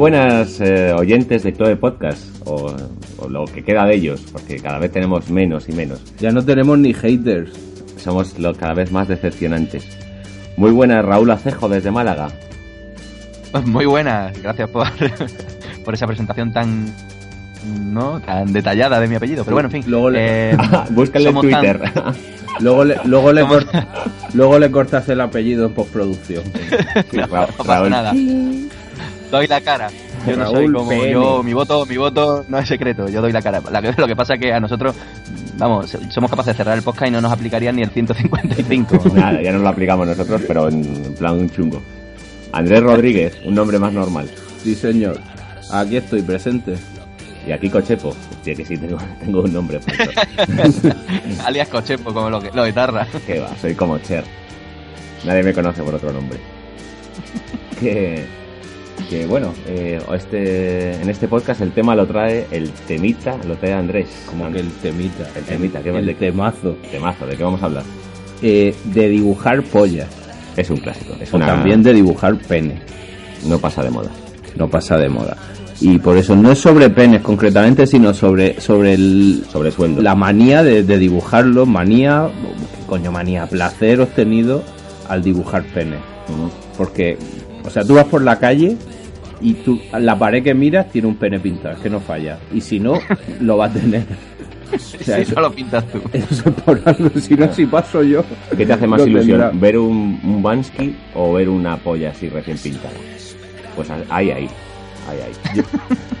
buenas eh, oyentes de Chloe Podcast, o, o lo que queda de ellos, porque cada vez tenemos menos y menos. Ya no tenemos ni haters. Somos los cada vez más decepcionantes. Muy buenas, Raúl Acejo desde Málaga. Muy buenas, gracias por, por esa presentación tan no tan detallada de mi apellido. Pero bueno, en fin. Luego le- eh, Búscale en tan- Twitter. Luego le, luego, le cort- luego le cortas el apellido en postproducción. Sí, no, Ra- no pasa Raúl. nada. Doy la cara. Yo no soy como yo, mi voto, mi voto no es secreto, yo doy la cara. Lo que pasa es que a nosotros, vamos, somos capaces de cerrar el podcast y no nos aplicarían ni el 155. Nada, ya no lo aplicamos nosotros, pero en plan un chungo. Andrés Rodríguez, un nombre más normal. Sí, señor. Aquí estoy presente. Y aquí Cochepo. Hostia, que sí, tengo, tengo un nombre. Alias Cochepo, como lo que lo guitarra. que va, soy como Cher. Nadie me conoce por otro nombre. Que, que bueno, eh, este, en este podcast el tema lo trae el temita, lo trae Andrés. Como que el temita. El temita, ¿qué el, de- temazo. Temazo, ¿de qué vamos a hablar? Eh, de dibujar pollas. Es un clásico. Es O una, también de dibujar pene. No pasa de moda. No pasa de moda. Y por eso no es sobre penes concretamente, sino sobre, sobre el, Sobre sueldo. la manía de, de dibujarlo. Manía, ¿qué coño manía? Placer obtenido al dibujar pene. Porque, o sea, tú vas por la calle y tú, la pared que miras tiene un pene pintado, es que no falla. Y si no, lo va a tener. O sea, Si eso, no lo pintas tú. eso es por algo, si no, si paso yo. ¿Qué te hace más ilusión? tendrá. ¿Ver un, un Bansky o ver una polla así recién pintada? Pues ahí, ahí. Ahí, ahí.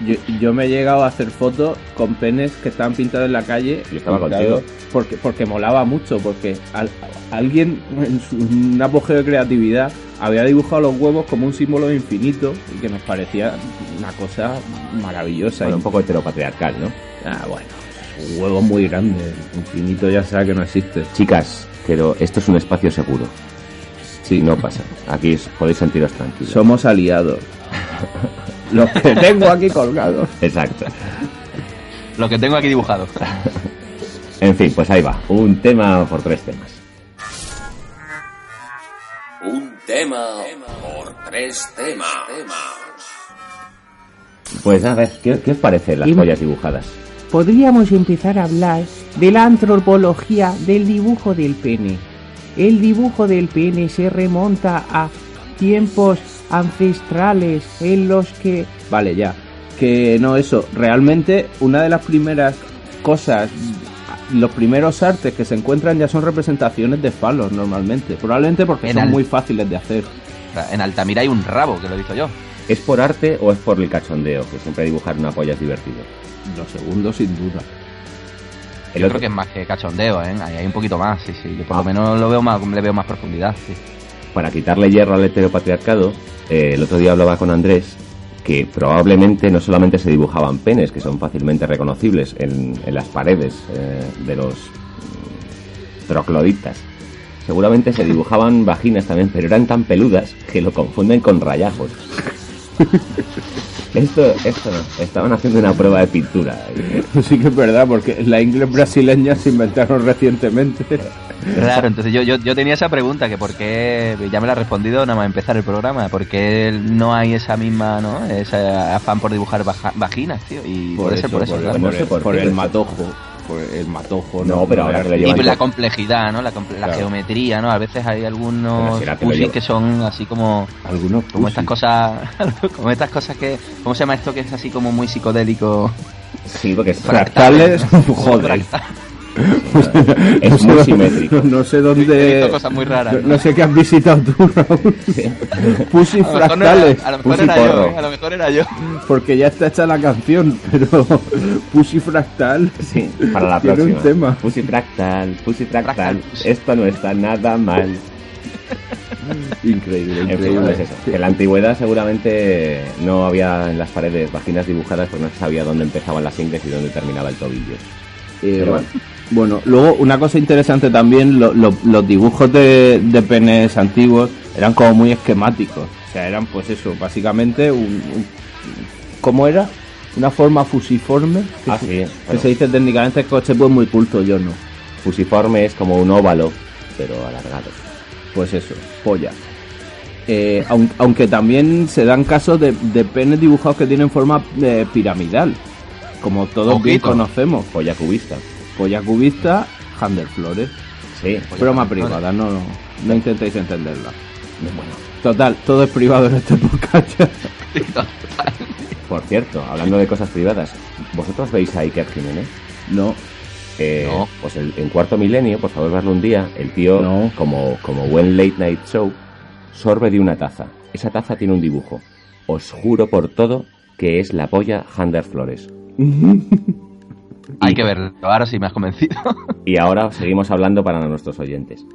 Yo, yo me he llegado a hacer fotos con penes que estaban pintados en la calle. Yo estaba contigo. Porque, porque molaba mucho, porque al- alguien en su en un apogeo de creatividad había dibujado los huevos como un símbolo infinito y que nos parecía una cosa maravillosa. Bueno, Y- un poco heteropatriarcal, ¿no? Ah, bueno, un huevo muy grande. Infinito ya sabe que no existe. Chicas, pero esto es un espacio seguro. Sí, no pasa. Aquí podéis sentiros tranquilos. Somos aliados. Los que tengo aquí colgados. Exacto. Lo que tengo aquí dibujado. En fin, pues ahí va. Un tema por tres temas. Tema por tres temas. Pues a ver, ¿qué, qué os parecen las Y- pollas dibujadas? podríamos empezar a hablar de la antropología del dibujo del pene. El dibujo del pene se remonta a tiempos ancestrales en los que Vale, ya. Que no, eso. Realmente, una de las primeras cosas, los primeros artes que se encuentran ya son representaciones de falos normalmente. Probablemente porque En son al- muy fáciles de hacer. En Altamira hay un rabo, que lo he dicho yo. ¿Es por arte o es por el cachondeo? Que siempre dibujar una polla es divertido. Los segundos, sin duda. El Yo otro- creo que es más que cachondeo, ¿eh? Ahí hay un poquito más, sí, sí. Yo por Ah. lo menos lo veo más, le veo más profundidad, sí. para quitarle hierro al heteropatriarcado, eh, el otro día hablaba con Andrés que probablemente no solamente se dibujaban penes, que son fácilmente reconocibles en, en las paredes eh, de los mm, trocloditas, seguramente se dibujaban vaginas también, pero eran tan peludas que lo confunden con rayajos. Esto, esto no, estaban haciendo una prueba de pintura. Sí que es verdad, porque la inglés brasileña se inventaron recientemente. Claro, entonces yo, yo, yo tenía esa pregunta, que por qué, ya me la ha respondido nada más empezar el programa, por qué no hay esa misma, ¿no? Ese afán por dibujar baja- vaginas, tío. Y Por puede ser eso, por eso, por, claro. no por sé el, por por qué, el pero- matojo. el matojo. No, pero ahora que le Y pues la complejidad, ¿no? La, comple- la Claro. geometría, ¿no? A veces hay algunos que son así como algunos como estas cosas como estas cosas que ¿cómo se llama esto que es así como muy psicodélico? Sí, porque es, fractales, joder. es muy simétrico. No sé He dónde. visto cosas muy raras. No, no sé qué has visitado tú, Raúl. Pussy A lo mejor no fractales. era, a lo mejor era yo. ¿eh? a lo mejor era yo. Porque ya está hecha la canción, pero Pussy fractal. Sí, para la Tiene próxima. un tema. Pussy fractal, pussy fractal. Fractal. Esto no está nada mal. Increíble, En fin, increíble. pues eso. Que en la antigüedad seguramente no había en las paredes vaginas dibujadas, pues no se sabía dónde empezaban las ingles y dónde terminaba el tobillo. Eh, Pero bueno. Bueno, luego una cosa interesante también, lo- lo- los dibujos de, de penes antiguos eran como muy esquemáticos. O sea, eran pues eso, básicamente un... un- ¿Cómo era? Una forma fusiforme. Que, Ah, se, sí, que bueno. se dice técnicamente, coche pues muy culto, yo no. Fusiforme es como un óvalo, pero alargado. Pues eso, polla. Eh, aun- aunque también se dan casos de, de penes dibujados que tienen forma eh, piramidal. Como todos bien conocemos. Polla cubista. Polla cubista, Hander Flores. Sí. Broma privada, no, no, no intentéis entenderla. Total, todo es privado en este podcast. Por cierto, hablando de cosas privadas, ¿vosotros veis a Iker Jiménez? no, Eh, No. Pues el- en cuarto milenio, por favor, verlo un día, el tío, No. como, como buen late night show, sorbe de una taza. Esa taza tiene un dibujo. Os juro por todo que es la polla Hander Flores. Hay que verlo, ahora sí me has convencido. Y ahora seguimos hablando para nuestros oyentes.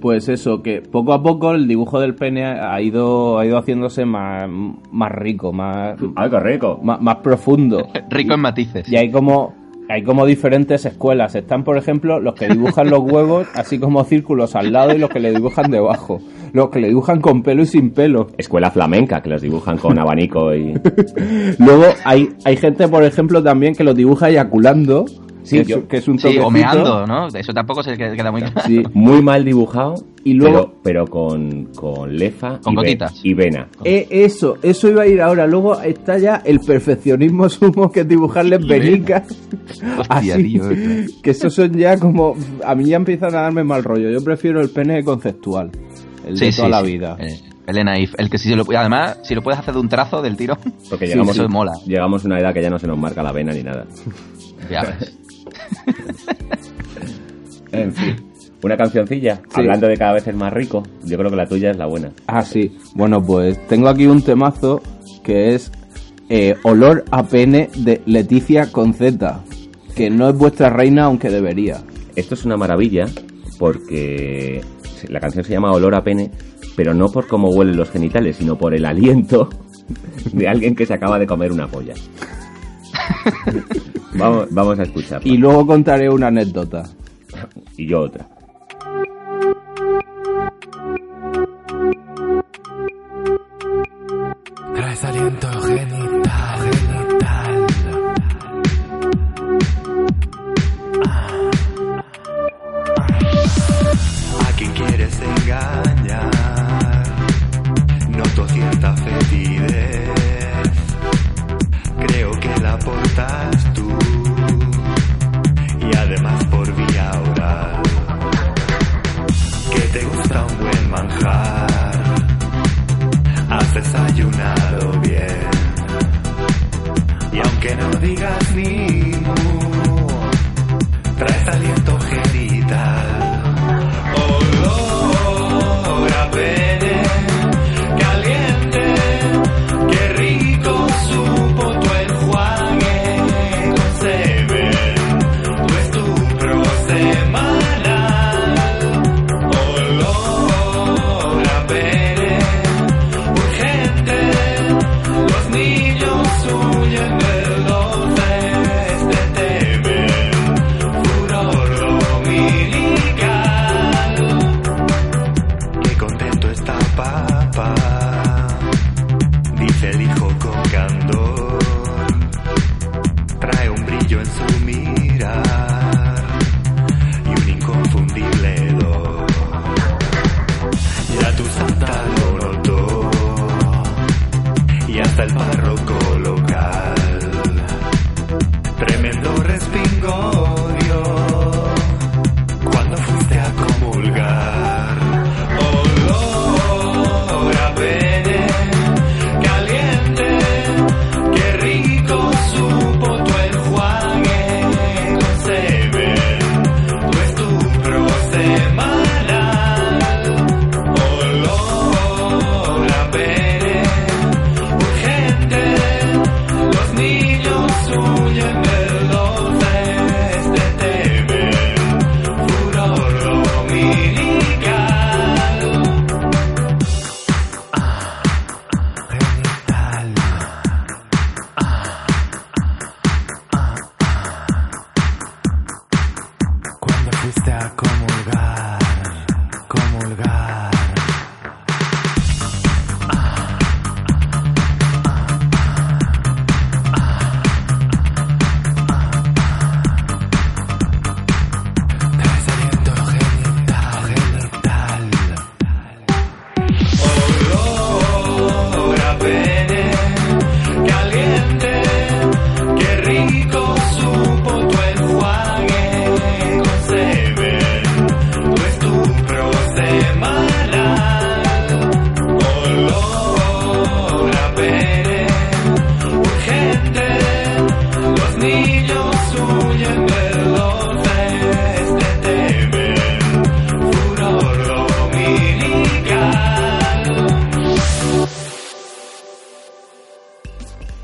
pues eso, que poco a poco el dibujo del pene ha ido, ha ido haciéndose más, más rico, más, ¡Ay, qué rico! más, más profundo. Rico en matices. Y hay como hay como diferentes escuelas. Están, por ejemplo, los que dibujan los huevos así como círculos al lado y los que le dibujan debajo. Los que le dibujan con pelo y sin pelo. Escuela flamenca, que los dibujan con abanico y... Luego hay, hay gente, por ejemplo, también que los dibuja eyaculando. Sí, que, es, yo- que es un Sí, o meando, ¿no? Eso tampoco se queda queda muy claro. Sí. Muy mal dibujado, Y luego- pero, pero con, con lefa Con y, ve- y vena. Eh, eso, eso iba a ir ahora. Luego está ya el perfeccionismo sumo que es dibujarles venicas. Hostia, Así, tío. que esos son ya como. A mí ya empiezan a darme mal rollo. Yo prefiero el pene conceptual. El de toda la vida. Eh, el Naif, el que si lo, además, si lo puedes hacer de un trazo del tiro, Porque Sí, llegamos, eso mola. llegamos a una edad que ya no se nos marca la vena ni nada. ya ves. En fin. Una cancioncilla, Sí. hablando de cada vez es más rico. Yo creo que la tuya es la buena. Ah, sí. Bueno, pues tengo aquí un temazo que es eh, Olor a pene de Leticia con Z. Que no es vuestra reina, aunque debería. Esto es una maravilla porque la canción se llama Olor a pene, pero no por cómo huelen los genitales, sino por el aliento de alguien que se acaba de comer una polla. vamos, vamos a escucharla. Y luego contaré una anécdota. y yo otra. Traes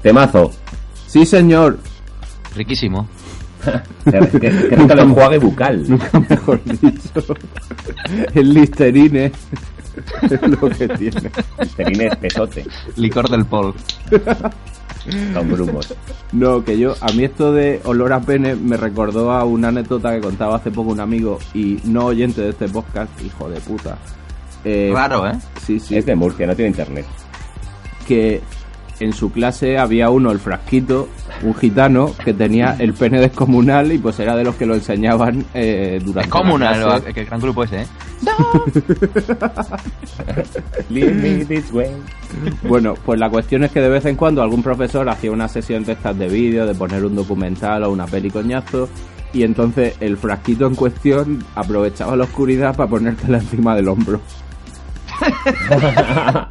Temazo. Sí, señor. Riquísimo. Creo que el enjuague bucal. Mejor dicho. El Listerine es lo que tiene. Listerine espesote, Licor del Pol. con grumos. No, que yo, a mí esto de olor a pene me recordó a una anécdota que contaba hace poco un amigo y no oyente de este podcast, hijo de puta. Eh, Raro, ¿eh? Sí, sí. Es de Murcia, no tiene internet. que en su clase había uno, el frasquito, un gitano, que tenía el pene descomunal y pues era de los que lo enseñaban eh, durante Es común la clase. el, el gran grupo ese, ¿eh? Leave me this way. Bueno, pues la cuestión es que de vez en cuando algún profesor hacía una sesión de estas de vídeo, de poner un documental o una peli coñazo, y entonces el frasquito en cuestión aprovechaba la oscuridad para ponértela encima del hombro.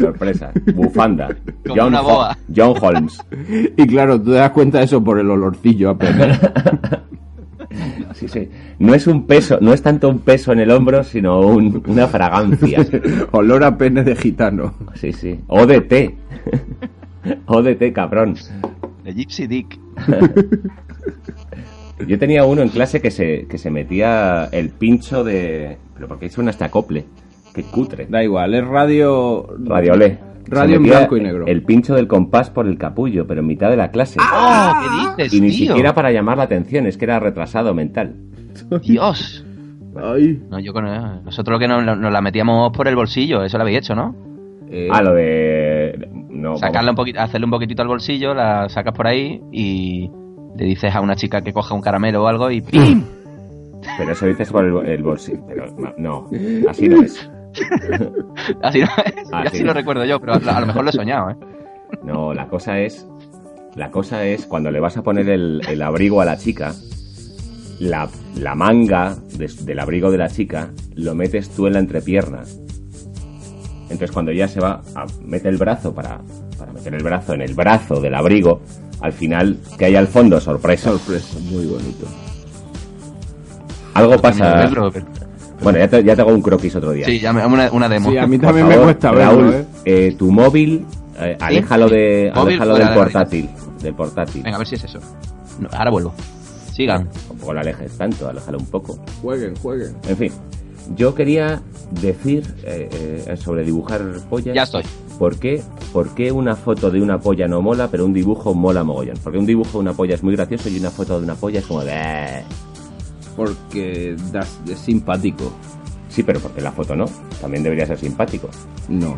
Sorpresa. Bufanda. Una Ho-. John Holmes. Y claro, tú te das cuenta de eso por el olorcillo apenas. Sí, sí. No es un peso, no es tanto un peso en el hombro, sino un- una fragancia. Olor a pene de gitano. Sí, sí. O de té. O de té, cabrón. De Gypsy Dick. Yo tenía uno en clase que se, que se metía el pincho de... Pero porque suena este acople. Qué cutre. Da igual, es radio... Radio Se en blanco y negro. El pincho del compás por el capullo, pero en mitad de la clase. ¡Oh! ¿Qué dices, y ni tío? siquiera para llamar la atención, es que era retrasado mental. Dios. Ay. No, yo con, nosotros lo que nos, nos la metíamos por el bolsillo, eso lo habéis hecho, ¿no? Eh, Ah, lo de... No, Sacarla un poquito, hacerle un poquitito al bolsillo, la sacas por ahí y le dices a una chica que coja un caramelo o algo y ¡pim! Pero eso dices por el, el bolsillo. Pero no, así no es. Así, no, es, Ah, así lo recuerdo yo, pero a, a lo mejor lo he soñado, ¿eh? No, la cosa es. La cosa es cuando le vas a poner el, el abrigo a la chica, la, la manga de- del abrigo de la chica lo metes tú en la entrepierna. Entonces cuando ya se va a mete el brazo para, para meter el brazo en el brazo del abrigo, al final que hay al fondo sorpresa. Sorpresa, muy bonito. Algo pasa. Bueno, ya te, ya te hago un croquis otro día. Sí, ya me, una, una demo. Sí, a mí también me cuesta Raúl, verlo, ¿eh? eh, tu móvil, eh, aléjalo, de, Móvil aléjalo del portátil. Del portátil. Venga, a ver si es eso. No, ahora vuelvo. Sigan. Tampoco lo alejes tanto, aléjalo un poco. Jueguen, jueguen. En fin, yo quería decir eh, eh, sobre dibujar pollas. Ya estoy. ¿Por qué, ¿Por qué una foto de una polla no mola, pero un dibujo mola mogollón? Porque un dibujo de una polla es muy gracioso y una foto de una polla es como de... Porque das, es simpático. Sí, pero porque la foto no. También debería ser simpático. No.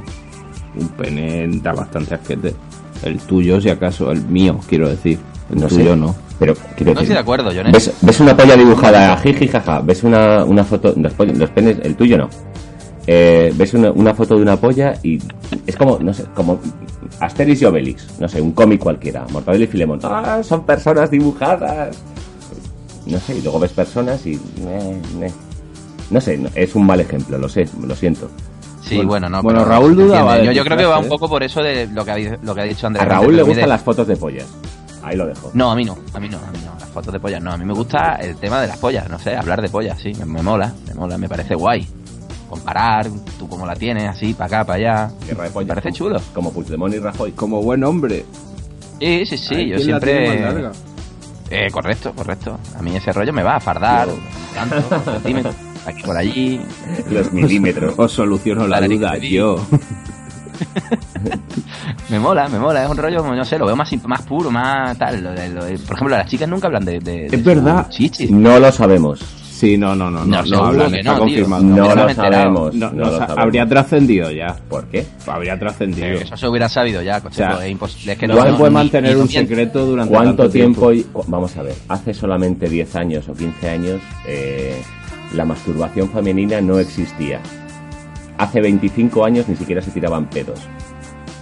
Un pene da bastante asquete. El tuyo, si acaso, el mío, quiero decir. El No tuyo sé. no. Pero quiero No decir, estoy de acuerdo, Jones. ¿Ves, ves una polla dibujada, jiji, jaja. Ves una, una foto, los, pollos- los penes, el tuyo no. Eh, ves una, una foto de una polla y es como, no sé, como Asterix y Obelix, no sé, un cómic cualquiera, Mortadelo y Filemón. Ah, son personas dibujadas. No sé, y luego ves personas y... eh, eh. No sé, es un mal ejemplo, lo sé, lo siento. Sí, bueno, no. bueno, pero Raúl dudaba Yo, creo que va un poco por eso de lo que ha, lo que ha dicho Andrés. A Raúl le gustan las fotos de pollas. Ahí lo dejo. No, a mí no, a mí no, a mí no. Las fotos de pollas no. A mí me gusta el tema de las pollas, no sé, hablar de pollas, sí. Me, me mola, me mola, me parece guay. Comparar, tú cómo la tienes, así, para acá, para allá. Guerra de pollas. Me parece chulo. Como Puigdemont y Rajoy. Como buen hombre. Sí, sí, sí, Ay, yo ¿quién la tiene más siempre... Eh, correcto, correcto. A mí ese rollo me va a fardar, tanto, centímetros, aquí por allí. Los milímetros. Os soluciono la Dale, duda yo. Me mola, me mola, es un rollo, no sé, lo veo más, más puro, más tal. lo lo por ejemplo, las chicas nunca hablan de, de, de Es verdad. chichis. No lo sabemos. Sí, no, no, no. No, No, hablan, está confirmado. No lo sabemos. No, no no lo sa- sabemos. habría trascendido ya. ¿Por qué? Habría trascendido. Eso se hubiera sabido ya, coche, O sea, pues, es que no, no, se no, puede mantener ni un secreto durante ¿Cuánto tanto tiempo? vamos a ver, hace solamente 10 años o 15 años eh, la masturbación femenina no existía. Hace 25 años ni siquiera se tiraban pedos.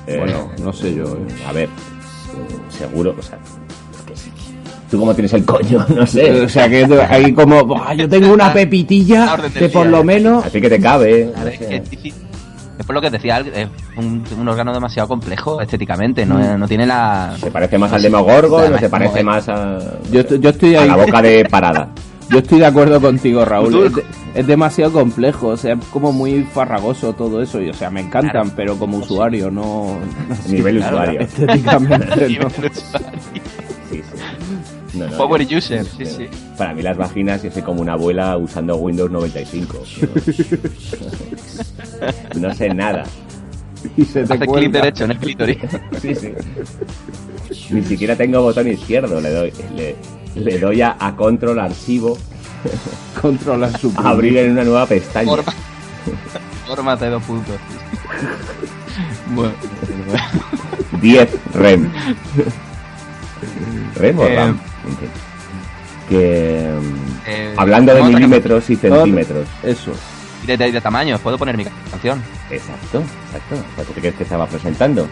Eh, Bueno, no sé yo, eh. A ver, seguro, o sea. ¿Tú cómo tienes el coño? No sé. O sea que ahí como, "Buah, yo tengo una La pepitilla que por lo eh. menos... Así que te cabe. Ver, es sé. que es difícil. Es por lo que decía, eh, un, un órgano demasiado complejo estéticamente, no, no tiene la... Se parece más al Demogorgon, Además, no se parece más a, Yo, estoy- yo estoy a ahí. la boca de parada. Yo estoy de acuerdo contigo, Raúl. Es, de- es demasiado complejo, o sea, es como muy farragoso todo eso. Y, o sea, me encantan, Claro. pero como usuario, no. Nivel Claro, usuario. Estéticamente, no. No, no, Power yo- user, sí, sí. Para mí las vaginas yo soy como una abuela usando Windows 95. No, no sé nada. Y se te Hace clic derecho en el clítoris. Sí, sí. Ni siquiera tengo botón izquierdo. Le doy, le, le doy a, a control archivo, Controla su. a abrir en una nueva pestaña. Forma. Fórmate dos puntos. Bueno, bueno. 10 REM. ¿REM o Eh, RAM? Que. mm, Eh, hablando de milímetros y centímetros. Eso. Y de, de- de tamaño, ¿puedo poner mi canción? Exacto, exacto. O sea, ¿tú crees que estaba presentando?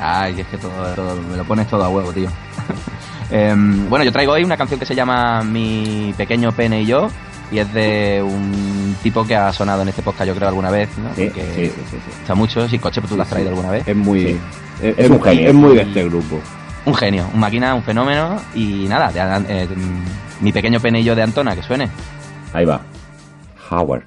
Ay, es que todo, todo- me lo pones todo a huevo, tío. Em, bueno, yo traigo hoy una canción que se llama Mi pequeño pene y yo. Y es de un tipo que ha sonado en este podcast, yo creo, alguna vez, ¿no? Sí, sí, sí, sí, gusta mucho. Si coche, pues tú lo has traído alguna vez. Es muy. Es, Es un genio. Es muy de este grupo. Un genio, un máquina, un fenómeno. Y nada, de- eh, mm, mi pequeño yo de Antona, que suene. Ahí va. Howard.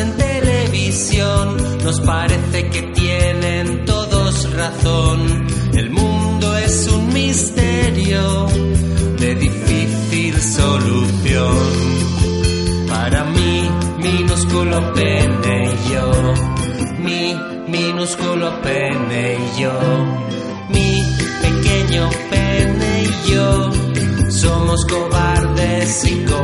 En televisión nos parece que tienen todos razón. El mundo es un misterio de difícil solución. Para mí, minúsculo pene y yo, mi minúsculo pene y yo, mi pequeño pene y yo, somos cobardes y conformistas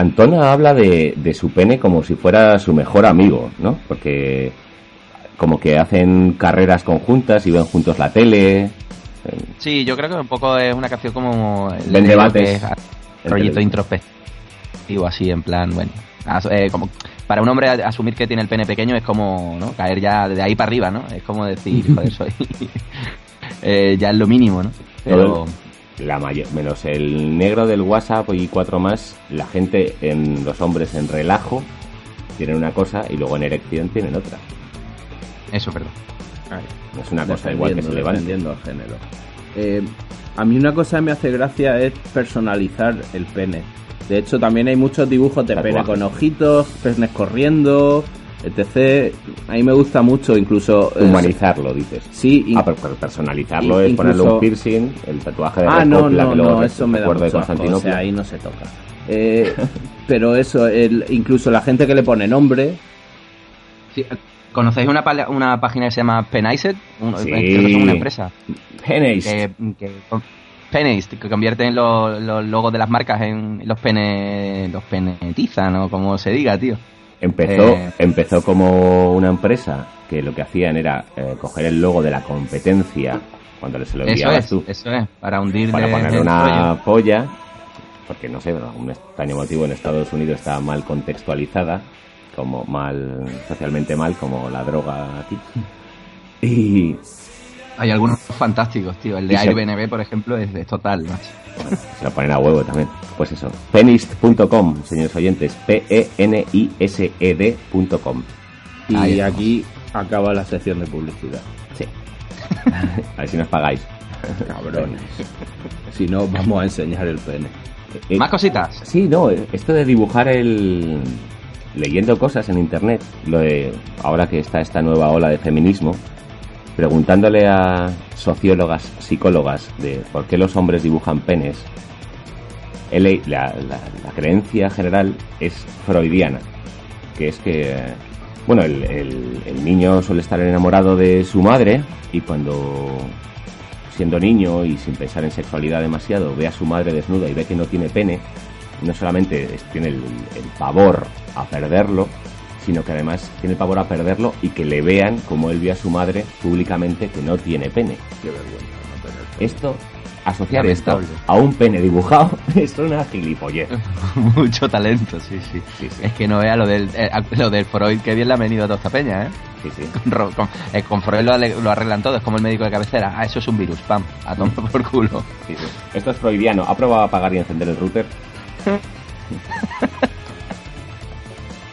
Antona habla de, de su pene como si fuera su mejor amigo, ¿no? Porque como que hacen carreras conjuntas y ven juntos la tele. Sí, yo creo que un poco es una canción como... Ven de- debates. televisión. introspectivo, así, en plan, bueno. as- eh, como, para un hombre asumir que tiene el pene pequeño es como ¿no? caer ya de ahí para arriba, ¿no? Es como decir, joder, soy... eh, ya es lo mínimo, ¿no? Pero... La mayor, menos el negro del WhatsApp y cuatro más, la gente en los hombres en relajo tienen una cosa y luego en erección tienen otra. Eso es verdad. Es una cosa igual que se levanta. el género. Eh, a mí una cosa que me hace gracia es personalizar el pene. De hecho, también hay muchos dibujos de pene con ojitos, penes corriendo, etc. A mí me gusta mucho, incluso... eh, Humanizarlo, dices. Sí, in- Ah, pero, personalizarlo in- es ponerle incluso- un piercing, el tatuaje de Ah, no, no, que luego no, eso me da de mucho asco, o sea, ahí no se toca. Eh, pero eso, el, incluso la gente que le pone nombre, Sí, ¿Conocéis una, una página que se llama Penized? Un- Sí. Creo que son una empresa. Penis. Que, que, Penized, que convierten los, los logos de las marcas en los pene los penetizan o como se diga, tío. Empezó, Eh. empezó como una empresa que lo que hacían era eh, coger el logo de la competencia cuando se lo Eso enviabas es, tú eso es, para hundirle para ponerle el una polla, porque no sé, por algún extraño motivo en Estados Unidos está mal contextualizada, como mal, socialmente mal, como la droga aquí. Y Hay algunos fantásticos, tío. El de Airbnb, por ejemplo, es, es total, macho. bueno, se lo ponen a huevo también. Pues eso, penist.com, señores oyentes, E P-E-N-I-S-E-D.com. y Ahí aquí acaba la sección de publicidad. Sí. a ver si nos pagáis. Cabrones. si no, vamos a enseñar el pene. Eh, Más cositas. Sí, no, esto de dibujar el... leyendo cosas en internet, lo de ahora que está esta nueva ola de feminismo, preguntándole a sociólogas, psicólogas de por qué los hombres dibujan penes, la, creencia general es freudiana, que es que, bueno, el, niño suele estar enamorado de su madre y cuando siendo niño y sin pensar en sexualidad demasiado, ve a su madre desnuda y ve que no tiene pene, no solamente tiene el, el pavor a perderlo, sino que además tiene pavor a perderlo y que le vean como él ve a su madre públicamente que no tiene pene. Esto, asociar esto a un pene dibujado es una gilipollez. Mucho talento, sí, sí. Sí, sí. Es que no vea lo del, eh, lo del Freud, que bien le ha venido a toda esta peña, ¿eh? Sí, sí. Con, con- eh, con Freud lo, lo arreglan todo, es como el médico de cabecera. Ah, eso es un virus, pam, a tomar por culo. Sí, sí. Esto es freudiano. ¿Ha probado a apagar y encender el router?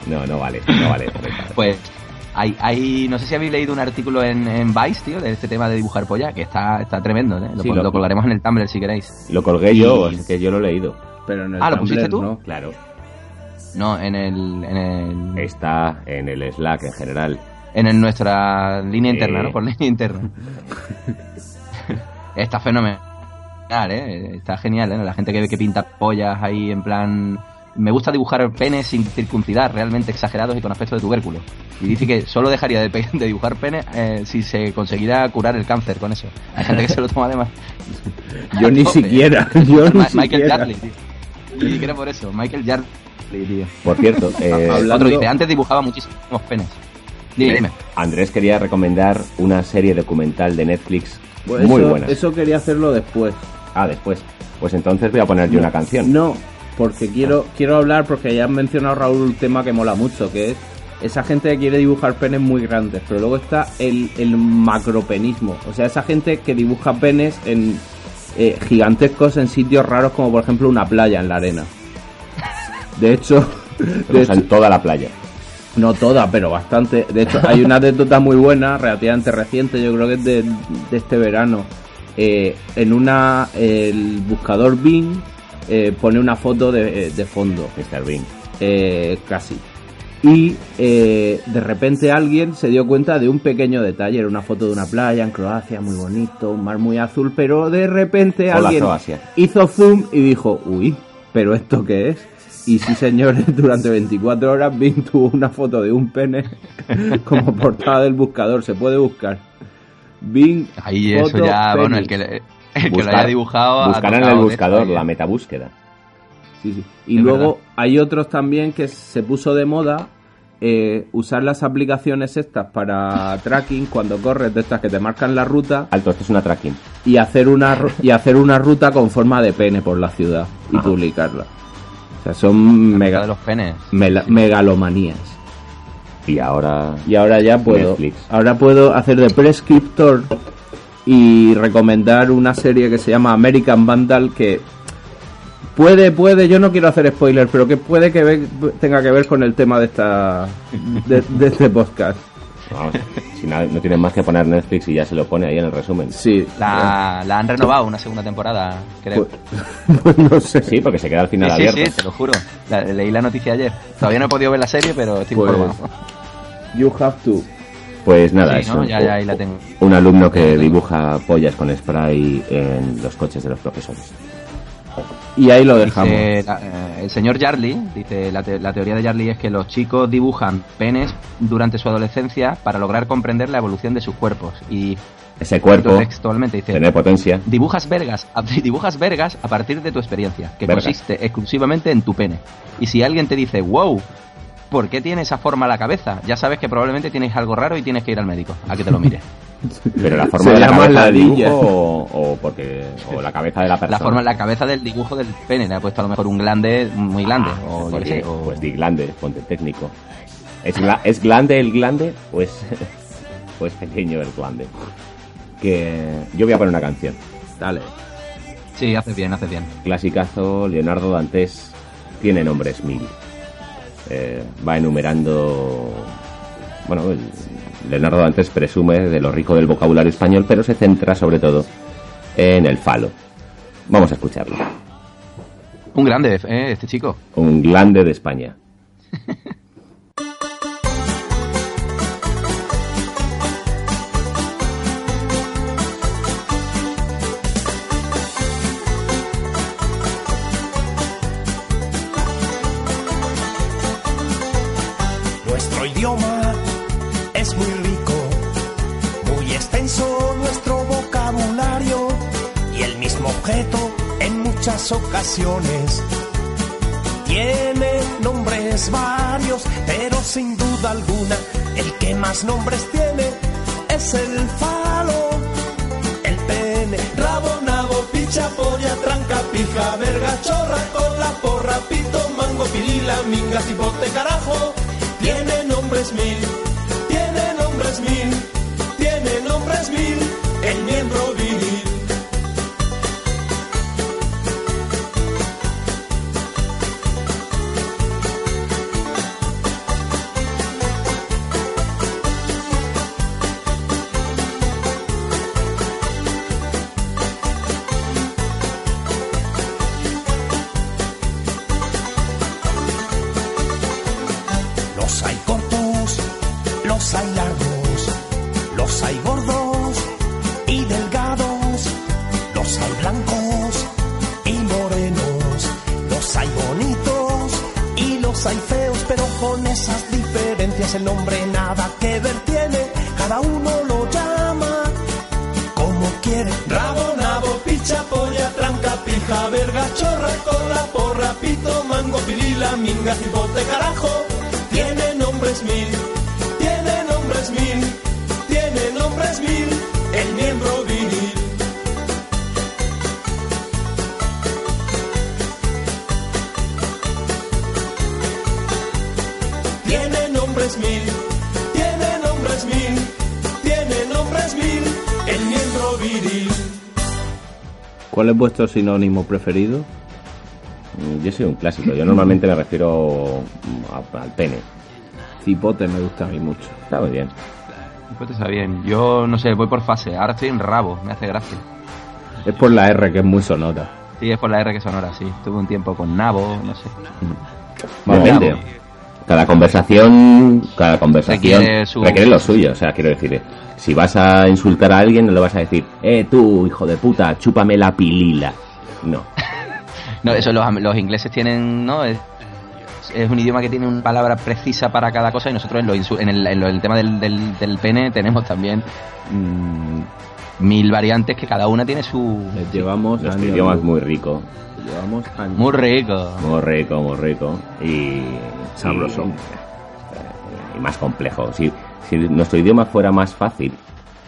No, no vale, no vale. Pues hay, hay, no sé si habéis leído un artículo en, en Vice, tío, de este tema de dibujar polla, que está, está tremendo, ¿eh? Lo, Sí, pon- lo- lo colgaremos en el Tumblr si queréis. Lo colgué yo, Y- es que yo lo he leído. Pero en el Ah, ¿lo pusiste tú? no. Claro. No, en el, en el, Está en el Slack en general. en el- nuestra línea interna, Eh. ¿no? Por línea interna. está fenomenal, ¿eh? Está genial, ¿eh? La gente que, que pinta pollas ahí en plan... Me gusta dibujar penes sin circuncidar, realmente exagerados y con aspecto de tubérculo. Y dice que solo dejaría de, de dibujar penes eh, si se consiguiera curar el cáncer con eso. Hay gente que se lo toma además. Yo ni siquiera, yo ni Ma- Michael siquiera. Jarley, tío. Ni siquiera por eso, Michael Jarley, tío. Por cierto, eh, Hablando- Otro dice, antes dibujaba muchísimos penes. Dime, dime. Andrés quería recomendar una serie documental de Netflix Pues muy eso, buena. Eso quería hacerlo después. Ah, después. Pues entonces voy a poner yo una canción. No, porque quiero quiero hablar porque ya han mencionado Raúl un tema que mola mucho, que es esa gente que quiere dibujar penes muy grandes, pero luego está el, el macropenismo, o sea, esa gente que dibuja penes en eh, gigantescos en sitios raros como por ejemplo una playa en la arena. De hecho, de usa en toda la playa. no toda, pero bastante. De hecho, hay una anécdota muy buena, relativamente reciente, yo creo que es de, de este verano. Eh, en una, el buscador Bing eh, pone una foto de, de fondo, Mr. Bean. eh, casi. Y eh, de repente alguien se dio cuenta de un pequeño detalle. Era una foto de una playa en Croacia, muy bonito, un mar muy azul, pero de repente Hola, alguien Croacia. hizo zoom y dijo, uy, ¿pero esto qué es? Y sí, señores, durante 24 horas Bing tuvo una foto de un pene como portada del buscador. Se puede buscar. Bing. Ahí eso ya, pene. bueno, el que, le- el que lo haya dibujado. ha Buscar en el buscador la metabúsqueda. Sí, sí. Y Es luego verdad. hay otros también que se puso de moda eh, usar las aplicaciones estas para tracking cuando corres de estas que te marcan la ruta Alto, esto es una tracking. y hacer una y hacer una ruta con forma de pene por la ciudad y Ajá. publicarla. O sea, son Mega mega, de los penes. mela- megalomanías. Y ahora. Y ahora ya puedo Netflix. ahora puedo hacer de prescriptor y recomendar una serie que se llama American Vandal que puede puede yo no quiero hacer spoiler pero que puede que ve- tenga que ver con el tema de esta de, de este podcast Vamos, si no, no tienes más que poner Netflix y ya se lo pone ahí en el resumen. sí La, la han renovado una segunda temporada, creo. pues, pues no sé Sí, porque se queda al final sí, sí, abierto. sí, te lo juro. La- leí la noticia ayer. Todavía no he podido ver la serie, pero estoy Pues- informado. You have to. Pues nada, Sí, es ¿no? un, Ya, ya, ahí la tengo. un alumno que dibuja pollas con spray en los coches de los profesores. Y ahí lo dejamos. Dice, la- eh, el señor Jarly dice la, te- la teoría de Jarly es que los chicos dibujan penes durante su adolescencia para lograr comprender la evolución de sus cuerpos y Ese cuerpo, textualmente dice tener potencia, dibujas vergas a, dibujas vergas a partir de tu experiencia que Vergas. consiste exclusivamente en tu pene y si alguien te dice wow ¿Por qué tiene esa forma la cabeza? Ya sabes que probablemente tienes algo raro y tienes que ir al médico a que te lo mire. pero la forma de la cabeza del ladilla. dibujo o, o porque o la cabeza de la persona. La forma, la cabeza del dibujo del pene le ha puesto a lo mejor un glande muy grande Ah, o yo pues, sé, o- pues di glande, ponte técnico. ¿Es, gla- ¿Es glande el glande? Pues, pues pequeño el glande. Que yo voy a poner una canción. Dale. Sí, haces bien, haces bien. Clasicazo, Leonardo Dantes tiene nombres mil. Eh, va enumerando. Bueno, Leonardo Dantes presume de lo rico del vocabulario español, pero se centra sobre todo en el falo. Vamos a escucharlo. Un grande, eh, este chico. Un glande de España. ocasiones. Tiene nombres varios, pero sin duda alguna el que más nombres tiene es el falo, el pene, rabo, nabo, picha, polla, tranca, pija, verga, chorra, cola, porra, pito, mango, pirila, minga, cipote, carajo. Tiene nombres mil, tiene nombres mil, diferencias el nombre nada que ver tiene, cada uno lo llama como quiere. Rabo, nabo, picha, polla, tranca, pija, verga, chorra, cola, porra, pito, mango, pirila, minga, cipote, carajo. ¿Cuál es vuestro sinónimo preferido? Mm, Yo soy un clásico. Yo normalmente me refiero mm, a- al pene. Cipote me gusta a mí mucho. Está muy bien. Pues está bien. Yo no sé, voy por fase. Ahora estoy en rabo, me hace gracia. Es por la R que es muy sonora. Sí, es por la R que sonora, sí. Tuve un tiempo con nabo, no sé. Depende. Cada conversación, cada conversación Requiere su- requiere lo suyo. O sea, quiero decir, eh, si vas a insultar a alguien, no le vas a decir, eh, tú, hijo de puta, chúpame la pilila. No. No, eso los, los ingleses tienen, ¿no? Es, es un idioma que tiene una palabra precisa para cada cosa y nosotros en, lo insu- en, el, en lo- el tema del, del, del pene tenemos también mm, mil variantes que cada una tiene su... Les llevamos Nuestro años idioma es muy rico. Llevamos años. Muy rico. Muy rico, muy rico. Y. Sabroso. Y, y más complejo. Si, si nuestro idioma fuera más fácil,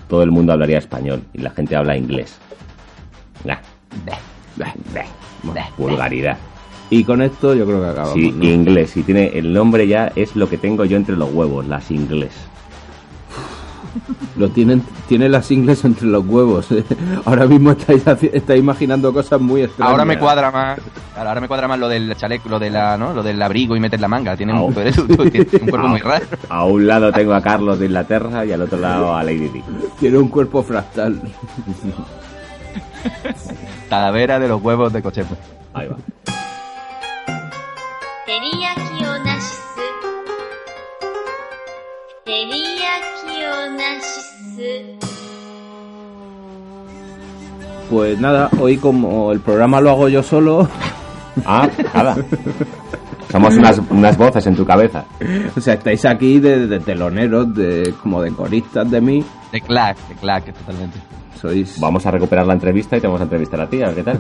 todo el mundo hablaría español y la gente habla inglés. Nah, bah, bah, vulgaridad. Y con esto yo creo que acabamos. Sí, ¿no? inglés. Si tiene el nombre ya es lo que tengo yo entre los huevos, las inglés. Lo tienen, tiene las ingles entre los huevos. Ahora mismo estáis, estáis imaginando cosas muy extrañas. Ahora me cuadra más, ahora me cuadra más lo del chaleco, lo de la, ¿no? Lo del abrigo y meter la manga. Tiene un, Au. tú eres- tú- tú tienes un cuerpo muy raro. A un lado tengo a Carlos de Inglaterra y al otro lado a Lady Di. Tiene un cuerpo fractal. Talavera de los huevos de cochepo. Ahí va. 照り照り焼きをなしす Pues nada, hoy como el programa lo hago yo solo, Ah, nada. Somos unas, unas voces en tu cabeza. o sea, estáis aquí de, de teloneros, de como de coristas de mí, De clack, de clack, totalmente. sois... Vamos a recuperar la entrevista y te vamos a entrevistar a ti, a ver qué tal.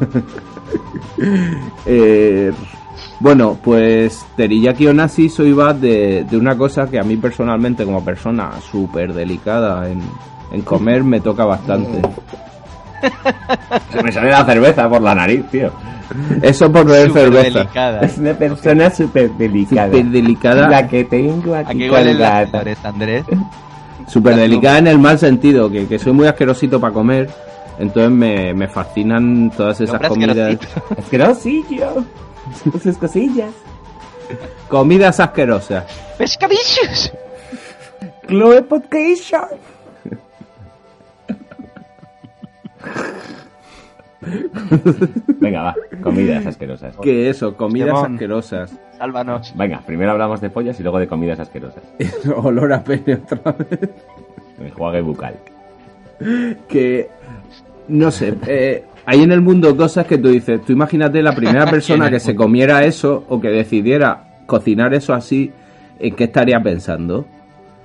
Eh, bueno, pues Teriyaki Onasi soy va de, de una cosa que a mí personalmente como persona súper delicada en, en comer me toca bastante. Se me sale la cerveza por la nariz, tío. Eso por beber cerveza. delicada. una persona súper delicada. Súper delicada, que tengo ¿A qué flores, Andrés? súper delicada en el mal sentido, que, que soy muy asquerosito para comer. Entonces me, me fascinan todas esas comidas. Asquerosillo. Sus cosillas. Comidas asquerosas. ¡Pescadillos! Chloe Podcast. Venga, va. Comidas asquerosas. Que eso, comidas asquerosas. Sálvanos. Venga, primero hablamos de pollas y luego de comidas asquerosas. Olor a pene otra vez. Enjuague bucal. que no sé, eh, hay en el mundo cosas que tú dices, tú imagínate la primera persona que se comiera eso o que decidiera cocinar eso así, ¿en qué estaría pensando?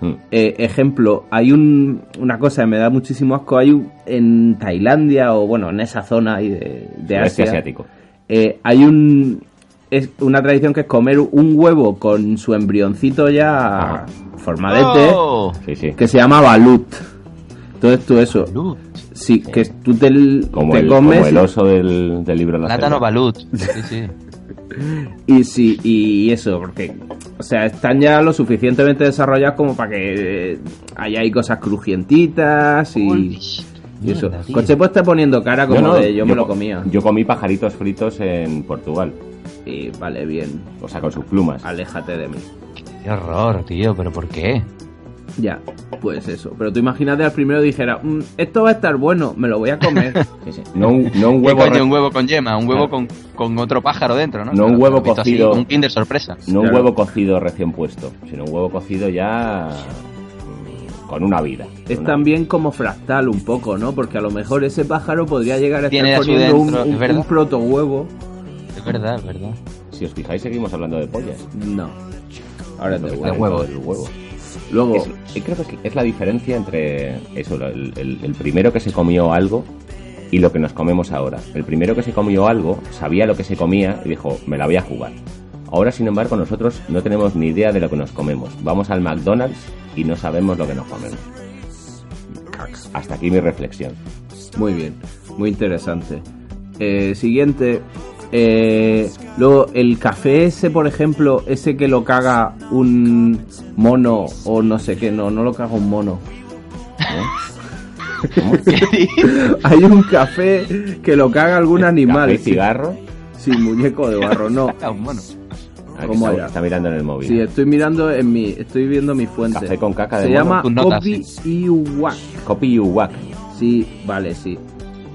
Mm. Eh, ejemplo, hay un, una cosa que me da muchísimo asco, hay un, en Tailandia o bueno, en esa zona ahí de, Asia, asiático. eh, hay un es una tradición que es comer un huevo con su embrioncito ya Ah. formadete ¡Oh! Sí, sí. que se llama balut. Entonces tú eso, Balut. Sí, que tú te, Como, te el, comes como el oso del, del libro de la Plátano balut. Sí, sí. y sí, y eso, porque, o sea, están ya lo suficientemente desarrollados como para que eh, haya ahí cosas crujientitas y, y eso. mierda, tío. Coche pues está poniendo cara como no, de yo, me lo co- comía. Yo comí pajaritos fritos en Portugal. Y vale, bien, O sea, con sus plumas. aléjate de mí. Qué horror, tío, pero ¿por qué? Ya, pues eso. Pero tú imagínate al primero dijera, "Mm, esto va a estar bueno, me lo voy a comer. Sí, sí. No un, no un ¿Qué huevo, coño, un huevo con yema, un huevo Claro. con, con otro pájaro dentro, ¿no? No un huevo así, cocido. como un Kinder sorpresa. no un huevo cocido recién puesto, sino un huevo cocido ya mm, con una vida. Es Una- también como fractal un poco, ¿no? Porque a lo mejor ese pájaro podría llegar a estar poniendo un, dentro, un, es un proto huevo. Es verdad, es verdad. Si os fijáis, seguimos hablando de pollas. No. Ahora te Lo que huevo. está huevo. Luego, Es, creo que es, es la diferencia entre eso, el, el- el primero que se comió algo y lo que nos comemos ahora. El primero que se comió algo sabía lo que se comía y dijo, me la voy a jugar. Ahora, sin embargo, nosotros no tenemos ni idea de lo que nos comemos. Vamos al McDonald's y no sabemos lo que nos comemos. Hasta aquí mi reflexión. muy bien, muy interesante. Eh, siguiente. Eh, luego, el café ese, por ejemplo, ese que lo caga un mono o no sé qué, no, no lo caga un mono. Hay un café que lo caga algún animal. ¿Café y cigarro? Sí, muñeco de barro, no. Ah, un mono. Ah, que ¿Cómo está, está mirando en el móvil. Sí, estoy mirando en mi, estoy viendo mi fuente. Café con caca de Se mono. llama Kopi Iwak. Copy Uwak. Sí, vale, sí.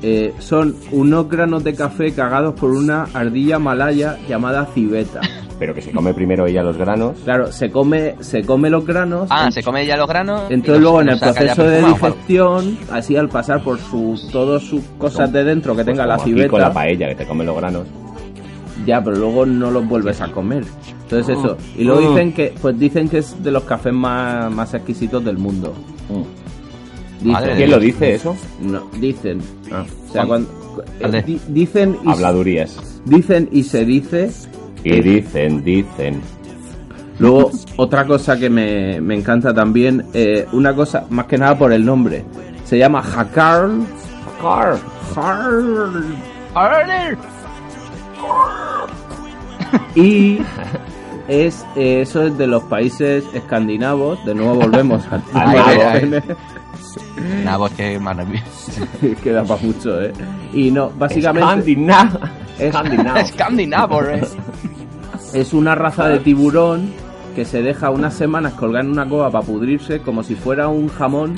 Eh, son unos granos de café cagados por una ardilla malaya llamada civeta. Pero que se come primero ella los granos. Claro, se come, se come los granos. Ah, en- se come ya los granos. y entonces los- luego en el proceso de digestión, así al pasar por su, todas sus cosas de dentro que Pues tenga la aquí con la civeta, paella que te come los granos. ya, pero luego no los vuelves a comer. Entonces eso. Y luego Mm. dicen que, pues dicen que es de los cafés más, más exquisitos del mundo. Dicen, ¿Quién lo dice eso? No, dicen. Ah, O sea, cuando, eh, di- dicen y habladurías. dicen y se dice Y dicen, dicen. Luego, otra cosa que me, me encanta también, eh, una cosa, más que nada por el nombre, se llama Hakarl. Hakarl. Y es eh, eso es de los países escandinavos, de nuevo volvemos al pues que maravilloso. queda para mucho, ¿eh? Y no, básicamente Escandinavo. es, Escandinavo, eh. es una raza de tiburón que se deja unas semanas colgar en una cova para pudrirse como si fuera un jamón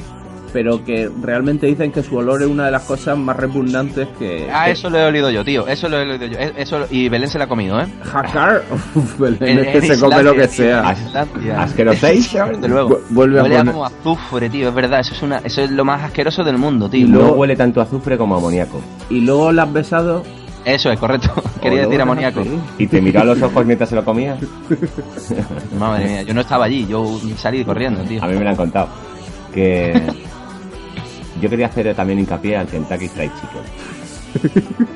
pero que realmente dicen que su olor es una de las cosas más repugnantes que... Ah, que- eso lo he olido yo, tío. Eso lo he olido yo. E- Eso, y Belén se la ha comido, ¿eh? Jacar, Belén es que se come lo que sea. Asquerosation. Desde luego. Vu- vuelve a Huele poner- como a azufre, tío. Es verdad, eso es, una, eso es lo más asqueroso del mundo, tío. No huele tanto a azufre como a amoníaco. Y luego la has besado... Eso es correcto. Quería decir amoníaco. ¿Y te miró a los ojos mientras se lo comía? Madre mía, yo no estaba allí. Yo salí corriendo, tío. A mí me lo han contado. Que yo quería hacer también hincapié al Kentucky Fried Chicken.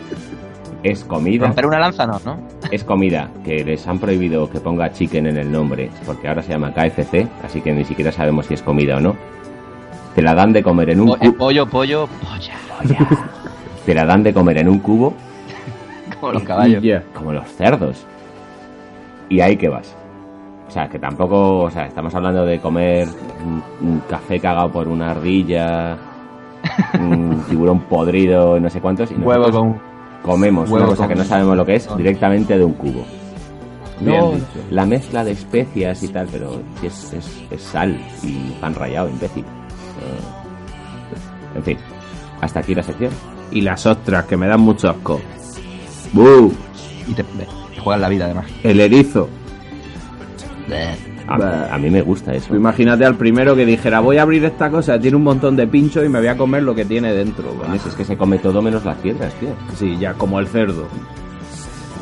Es comida, Romper una lanza no, ¿no? es comida que les han prohibido que ponga chicken en el nombre, porque ahora se llama KFC, así que ni siquiera sabemos si es comida o no. Te la dan de comer en un Po- eh, cubo, pollo, pollo, polla. te la dan de comer en un cubo Como los caballos. Como los cerdos. Y ahí que vas. O sea, que tampoco, o sea, estamos hablando de comer un, un café cagado por una ardilla, un tiburón podrido, no sé cuántos, y Huevo nosotros con... comemos huevo una cosa con- que no sabemos lo que es directamente de un cubo. Bien No, dicho. la mezcla de especias y tal, pero es, es, es sal y pan rallado, imbécil. Eh, En fin, hasta aquí la sección. Y las ostras, que me dan mucho asco. ¡Buh! Y te, te juegas la vida, además. El erizo. A, Bah. a mí me gusta eso. Imagínate al primero que dijera, voy a abrir esta cosa, tiene un montón de pinchos y me voy a comer lo que tiene dentro. Es que se come todo menos las piedras, tío. Sí, ya, como el cerdo.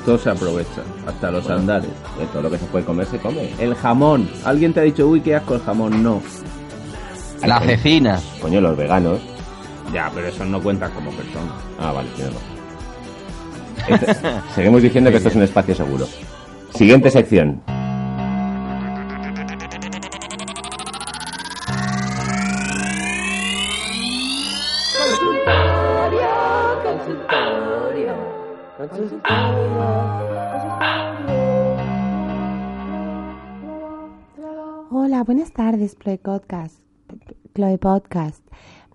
Todo se aprovecha, hasta los andares. De todo lo que se puede comer se come. El jamón. ¿Alguien te ha dicho, uy, qué asco el jamón? No. La cecina. Coño, los veganos. Ya, pero eso no cuenta como persona. Ah, vale, razón. Esto- Seguimos diciendo que esto es un espacio seguro. Siguiente sección. Buenas tardes, Chloe Podcast. Chloe Podcast.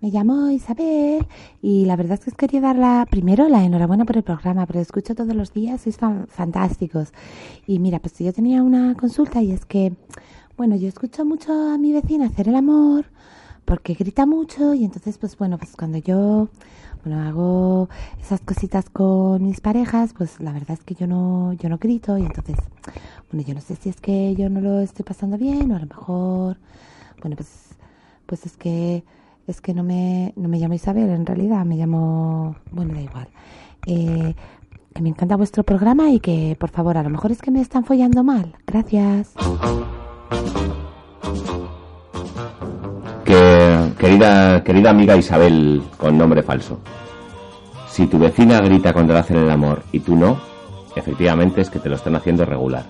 Me llamo Isabel y la verdad es que os quería dar la, primero la enhorabuena por el programa, pero escucho todos los días, sois fan- fantásticos. Y mira, pues yo tenía una consulta y es que, bueno, yo escucho mucho a mi vecina hacer el amor porque grita mucho y entonces, pues bueno, pues cuando yo, bueno, hago esas cositas con mis parejas, pues la verdad es que yo no, yo no grito y entonces, bueno, yo no sé si es que yo no lo estoy pasando bien o a lo mejor, bueno, pues, pues es que, es que no me, no me llamo Isabel en realidad, me llamo, bueno, da igual. Eh, que me encanta vuestro programa y que, por favor, a lo mejor es que me están follando mal. Gracias. Que, querida, querida amiga Isabel, con nombre falso. Si tu vecina grita cuando le hacen el amor y tú no, efectivamente es que te lo están haciendo regular.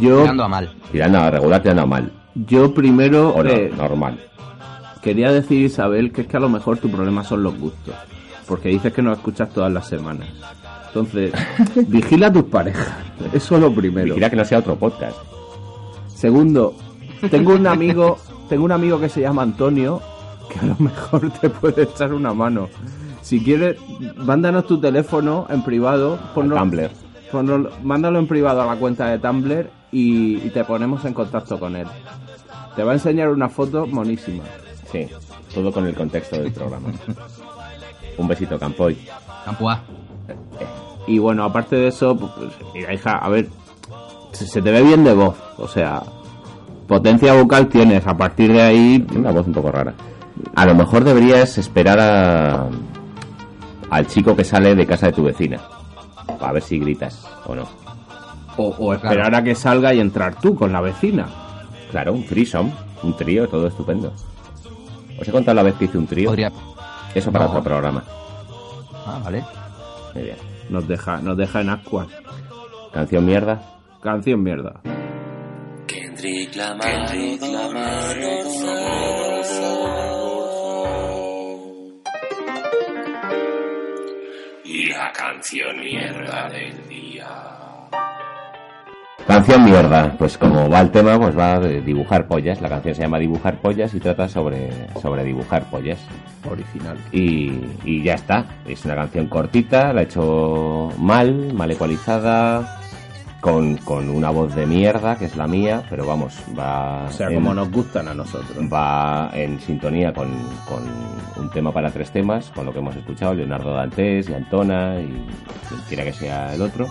Yo, Tirando a mal. Tirando a regular, tirando a mal. yo primero O no, eh, normal. quería decir, Isabel, que es que a lo mejor tu problema son los gustos. Porque dices que nos escuchas todas las semanas. Entonces, vigila a tus parejas. Eso es lo primero. Vigila que no sea otro podcast. Segundo, tengo un amigo, tengo un amigo que se llama Antonio, que a lo mejor te puede echar una mano. Si quieres, mándanos tu teléfono en privado, ponlo, Tumblr. ponlo- mándalo en privado a la cuenta de Tumblr y, y te ponemos en contacto con él. Te va a enseñar una foto monísima. Sí, todo con el contexto del programa. Un besito, Campoy. Campoa. Y bueno, aparte de eso, pues, mira, hija, a ver, se, se te ve bien de voz, o sea, potencia vocal tienes, a partir de ahí, Tiene una voz un poco rara. A lo mejor deberías esperar a, al chico que sale de casa de tu vecina. A ver si gritas o no. o, o esperar a que salga y entrar tú con la vecina. Claro, un threesome, un trío, todo estupendo. ¿Os he contado la vez que hice un trío? Podría... Eso para No. otro programa. Ah, vale. Muy bien. Nos deja, nos deja en ascuas. Canción mierda. Canción mierda. Kendrick Lamar, Kendrick Lamar, Y la canción mierda del día. Canción mierda. Pues como va el tema, pues va de dibujar pollas. La canción se llama Dibujar pollas y trata sobre, sobre dibujar pollas. Original. Y, y ya está. Es una canción cortita, la he hecho mal, mal ecualizada, con, con una voz de mierda, que es la mía, pero vamos, va... O sea, en- como nos gustan a nosotros. va en sintonía con, con un tema para tres temas, con lo que hemos escuchado, Leonardo Dantes y Antona y quien quiera que sea el otro.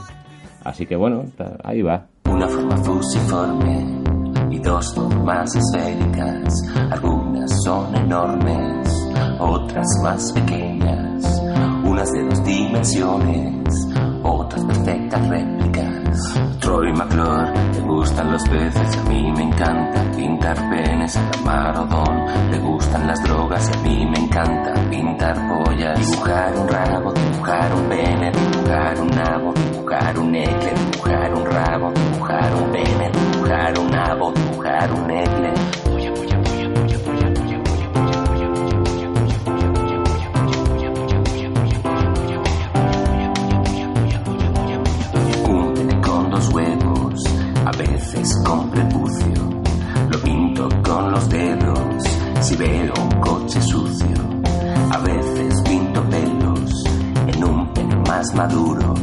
Así que bueno, ta- ahí va. Una forma fusiforme y dos formas esféricas. Algunas son enormes, otras más pequeñas. Unas de dos dimensiones, otras perfectas réplicas. Troy McClure, le gustan los peces y a mí me encanta pintar penes en la marodón. Le gustan las drogas y a mí me encanta pintar pollas. Dibujar un rabo, dibujar un pene, dibujar un nabo, dibujar un ecle, dibujar un rabo, si veo un coche sucio. A veces pinto pelos en un pene más maduro.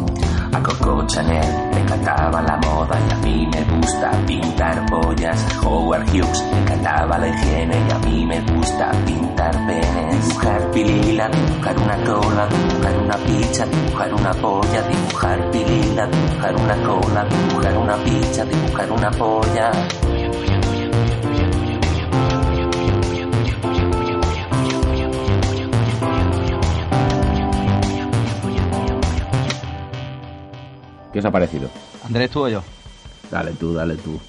A Coco Chanel le encantaba la moda y a mí me gusta pintar pollas. Howard Hughes le encantaba la higiene y a mí me gusta pintar penes. Dibujar pilila, dibujar una cola, dibujar una picha, dibujar una polla, dibujar pilila, dibujar una cola, dibujar una picha, dibujar una polla. ¿Qué os ha parecido? Andrés, ¿tú o yo? Dale tú, dale tú.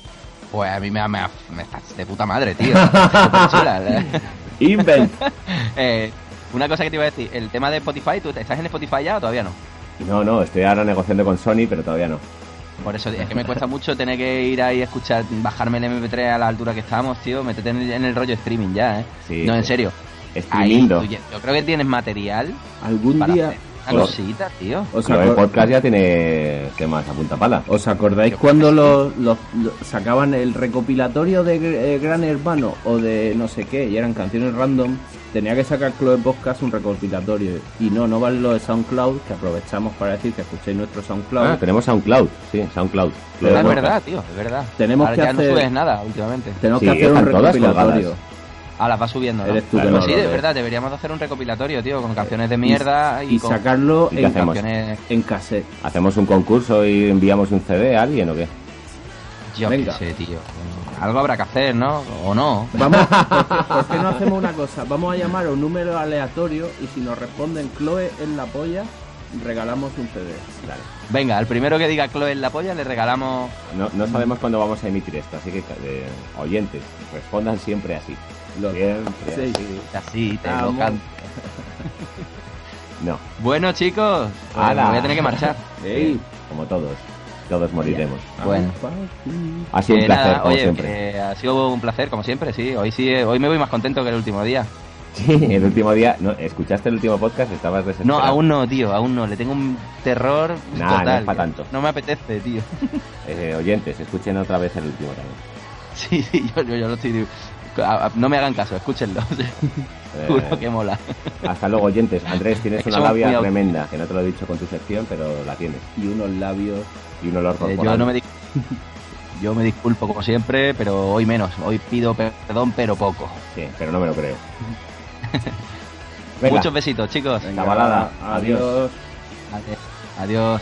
Pues a mí me, me, me estás de puta madre, tío. Chula, ¿eh? Invent. Eh, una cosa que te iba a decir, el tema de Spotify, ¿tú estás en Spotify ya o todavía no? No, no, estoy ahora negociando con Sony, pero todavía no. Por eso es que me cuesta mucho tener que ir ahí a escuchar, bajarme el MP3 a la altura que estamos, tío. Métete en el, en el rollo streaming ya, ¿eh? Sí, no, en serio. Ahí, tú yo creo que tienes material Algún día. hacer cosita, tío. ¿Os, Pero el podcast ya tiene temas a punta pala. ¿Os acordáis cuando los, los- los- sacaban el recopilatorio de eh, Gran Hermano o de no sé qué y eran canciones random? Tenía que sacar Chloe Podcast un recopilatorio y no, no vale lo de SoundCloud, que aprovechamos para decir que escuchéis nuestro SoundCloud. Ah, tenemos SoundCloud, sí, SoundCloud. Ah, es verdad, tío, es verdad. Tenemos Ahora que ya hacer- no subes nada últimamente. Tenemos Sí, que hacer un recopilatorio. Ah, las vas subiendo, ¿no? Eres tú Claro, que no Pues sí, de verdad, deberíamos de hacer un recopilatorio, tío, con canciones de mierda y, y con sacarlo ¿Y en, hacemos? canciones... en cassette. ¿Hacemos un concurso y enviamos un CD a alguien o qué? Yo Venga. qué sé, tío. Algo habrá que hacer, ¿no? O no. Vamos, ¿por qué, por qué no hacemos una cosa? Vamos a llamar a un número aleatorio y si nos responden Chloe en la polla, regalamos un CD. Dale. Venga, al primero que diga Chloe en la polla le regalamos... No, no sabemos cuándo vamos a emitir esto, así que eh, oyentes, respondan siempre así. Siempre Sí. así. Así, te lo canto. No, Bueno, chicos, pues me voy a tener que marchar. Como todos. Todos moriremos. Bueno. Ha sido un placer, nada, como oye, siempre. ha sido un placer, como siempre, sí. Hoy sí, hoy me voy más contento que el último día. Sí, el último día, no, ¿escuchaste el último podcast? Estabas No, desesperado. aún no, tío, aún no. Le tengo un terror Nah, no total. es pa' tanto. No me apetece, tío. Eh, oyentes, escuchen otra vez el último también. Sí, sí, yo, yo, yo lo estoy... a- a- No me hagan caso, escúchenlo. Eh, Juro que mola. hasta luego, oyentes. Andrés, tienes una labia muy tremenda, que no te lo he dicho con tu sección, pero la tienes. Y unos labios. Y un olor Eh, corporal. yo no me Yo me disculpo como siempre, pero hoy menos. Hoy pido perdón, pero poco. Sí, pero no me lo creo. Muchos besitos, chicos. Venga, balada. Adiós. Adiós. Adiós.